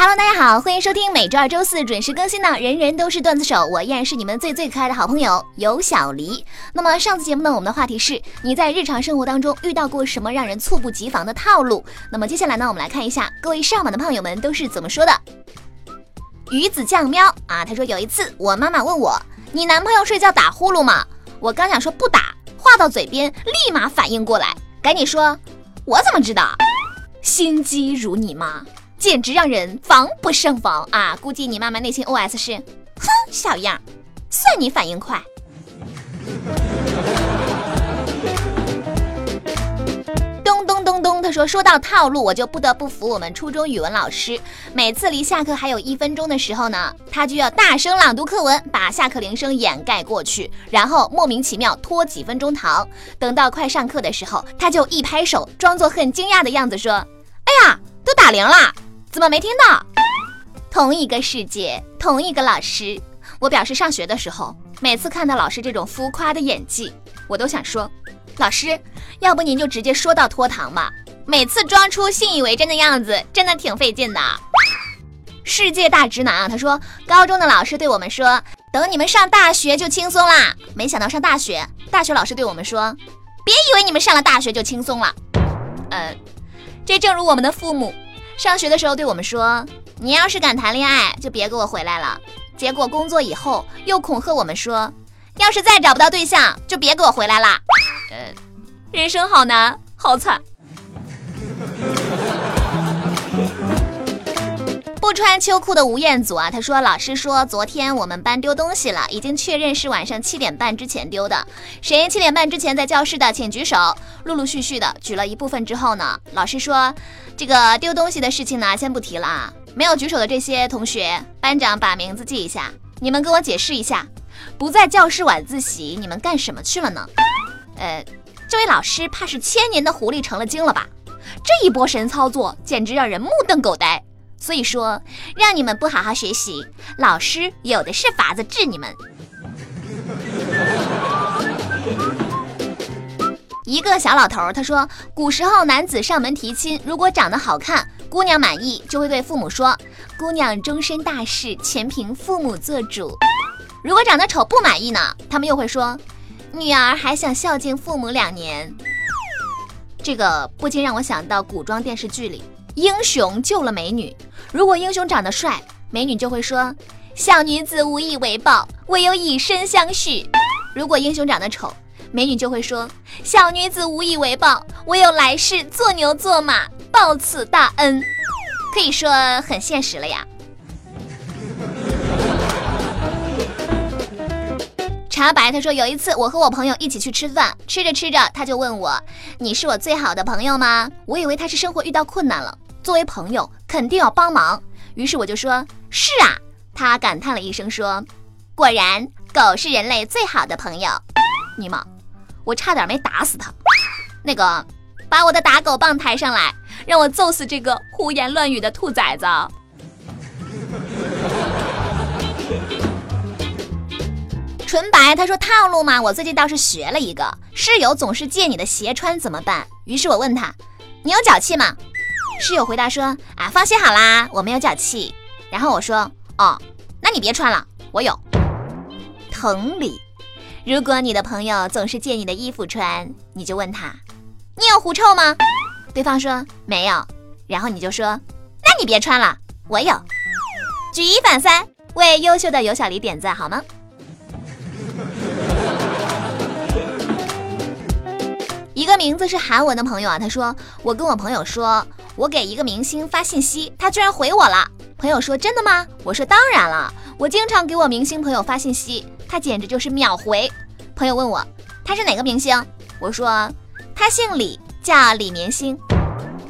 Hello，大家好，欢迎收听每周二、周四准时更新的《人人都是段子手》，我依然是你们最最可爱的好朋友有小黎。那么上次节目呢，我们的话题是你在日常生活当中遇到过什么让人猝不及防的套路？那么接下来呢，我们来看一下各位上榜的胖友们都是怎么说的。鱼子酱喵啊，他说有一次我妈妈问我，你男朋友睡觉打呼噜吗？我刚想说不打，话到嘴边立马反应过来，赶紧说，我怎么知道？心机如你妈。简直让人防不胜防啊！估计你妈妈内心 OS 是：哼，小样，算你反应快。咚咚咚咚，他说说到套路，我就不得不服我们初中语文老师。每次离下课还有一分钟的时候呢，他就要大声朗读课文，把下课铃声掩盖过去，然后莫名其妙拖几分钟堂。等到快上课的时候，他就一拍手，装作很惊讶的样子说：“哎呀，都打铃了。”怎么没听到？同一个世界，同一个老师。我表示上学的时候，每次看到老师这种浮夸的演技，我都想说，老师，要不您就直接说到拖堂吧。每次装出信以为真的样子，真的挺费劲的。世界大直男啊，他说，高中的老师对我们说，等你们上大学就轻松啦。没想到上大学，大学老师对我们说，别以为你们上了大学就轻松了。呃，这正如我们的父母。上学的时候对我们说：“你要是敢谈恋爱，就别给我回来了。”结果工作以后又恐吓我们说：“要是再找不到对象，就别给我回来了。”呃，人生好难，好惨。不穿秋裤的吴彦祖啊，他说：“老师说昨天我们班丢东西了，已经确认是晚上七点半之前丢的。谁七点半之前在教室的，请举手。”陆陆续续的举了一部分之后呢，老师说：“这个丢东西的事情呢，先不提了啊。没有举手的这些同学，班长把名字记一下。你们跟我解释一下，不在教室晚自习，你们干什么去了呢？”呃，这位老师怕是千年的狐狸成了精了吧？这一波神操作简直让人目瞪口呆。所以说，让你们不好好学习，老师有的是法子治你们。一个小老头他说，古时候男子上门提亲，如果长得好看，姑娘满意，就会对父母说：“姑娘终身大事全凭父母做主。”如果长得丑不满意呢，他们又会说：“女儿还想孝敬父母两年。”这个不禁让我想到古装电视剧里。英雄救了美女，如果英雄长得帅，美女就会说：“小女子无以为报，唯有以身相许。”如果英雄长得丑，美女就会说：“小女子无以为报，唯有来世做牛做马报此大恩。”可以说很现实了呀。茶白他说有一次我和我朋友一起去吃饭，吃着吃着他就问我：“你是我最好的朋友吗？”我以为他是生活遇到困难了。作为朋友，肯定要帮忙。于是我就说：“是啊。”他感叹了一声说：“果然，狗是人类最好的朋友。”尼玛，我差点没打死他。那个，把我的打狗棒抬上来，让我揍死这个胡言乱语的兔崽子。纯白他说套路嘛，我最近倒是学了一个。室友总是借你的鞋穿怎么办？于是我问他：“你有脚气吗？”室友回答说：“啊，放心好啦，我没有脚气。”然后我说：“哦，那你别穿了，我有。”同理，如果你的朋友总是借你的衣服穿，你就问他：“你有狐臭吗？”对方说：“没有。”然后你就说：“那你别穿了，我有。”举一反三，为优秀的尤小黎点赞好吗？一个名字是韩文的朋友啊，他说：“我跟我朋友说。”我给一个明星发信息，他居然回我了。朋友说：“真的吗？”我说：“当然了，我经常给我明星朋友发信息，他简直就是秒回。”朋友问我：“他是哪个明星？”我说：“他姓李，叫李明星。”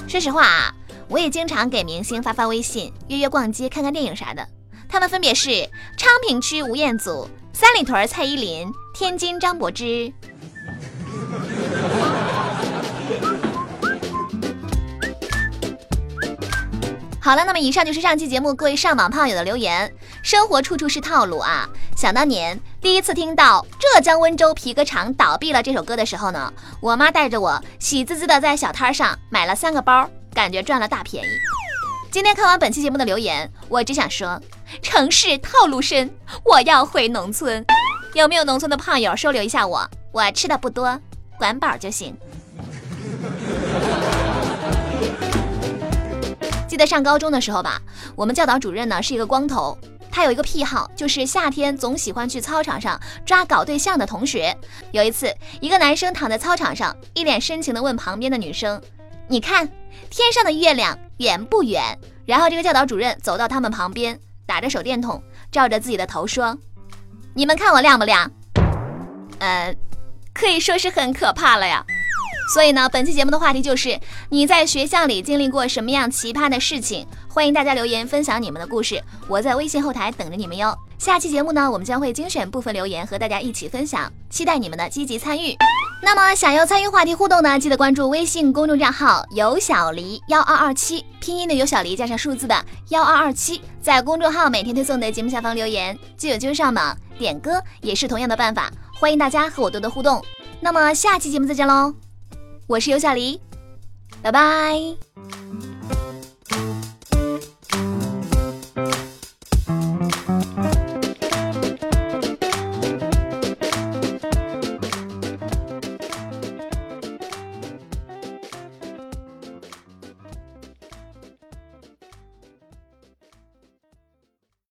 说实话啊，我也经常给明星发发微信，约约逛街、看看电影啥的。他们分别是昌平区吴彦祖、三里屯蔡依林、天津张柏芝。好了，那么以上就是上期节目各位上榜胖友的留言。生活处处是套路啊！想当年第一次听到浙江温州皮革厂倒闭了这首歌的时候呢，我妈带着我喜滋滋的在小摊上买了三个包，感觉赚了大便宜。今天看完本期节目的留言，我只想说，城市套路深，我要回农村。有没有农村的胖友收留一下我？我吃的不多，管饱就行。得上高中的时候吧，我们教导主任呢是一个光头，他有一个癖好，就是夏天总喜欢去操场上抓搞对象的同学。有一次，一个男生躺在操场上，一脸深情地问旁边的女生：“你看天上的月亮圆不圆？”然后这个教导主任走到他们旁边，打着手电筒照着自己的头说。你们看我亮不亮？呃，可以说是很可怕了呀。所以呢，本期节目的话题就是你在学校里经历过什么样奇葩的事情？欢迎大家留言分享你们的故事，我在微信后台等着你们哟。下期节目呢，我们将会精选部分留言和大家一起分享，期待你们的积极参与。那么想要参与话题互动呢，记得关注微信公众账号“有小黎幺二二七”，拼音的有小黎加上数字的幺二二七，在公众号每天推送的节目下方留言，就有机会上榜。点歌也是同样的办法，欢迎大家和我多多互动。那么下期节目再见喽，我是尤小黎，拜拜。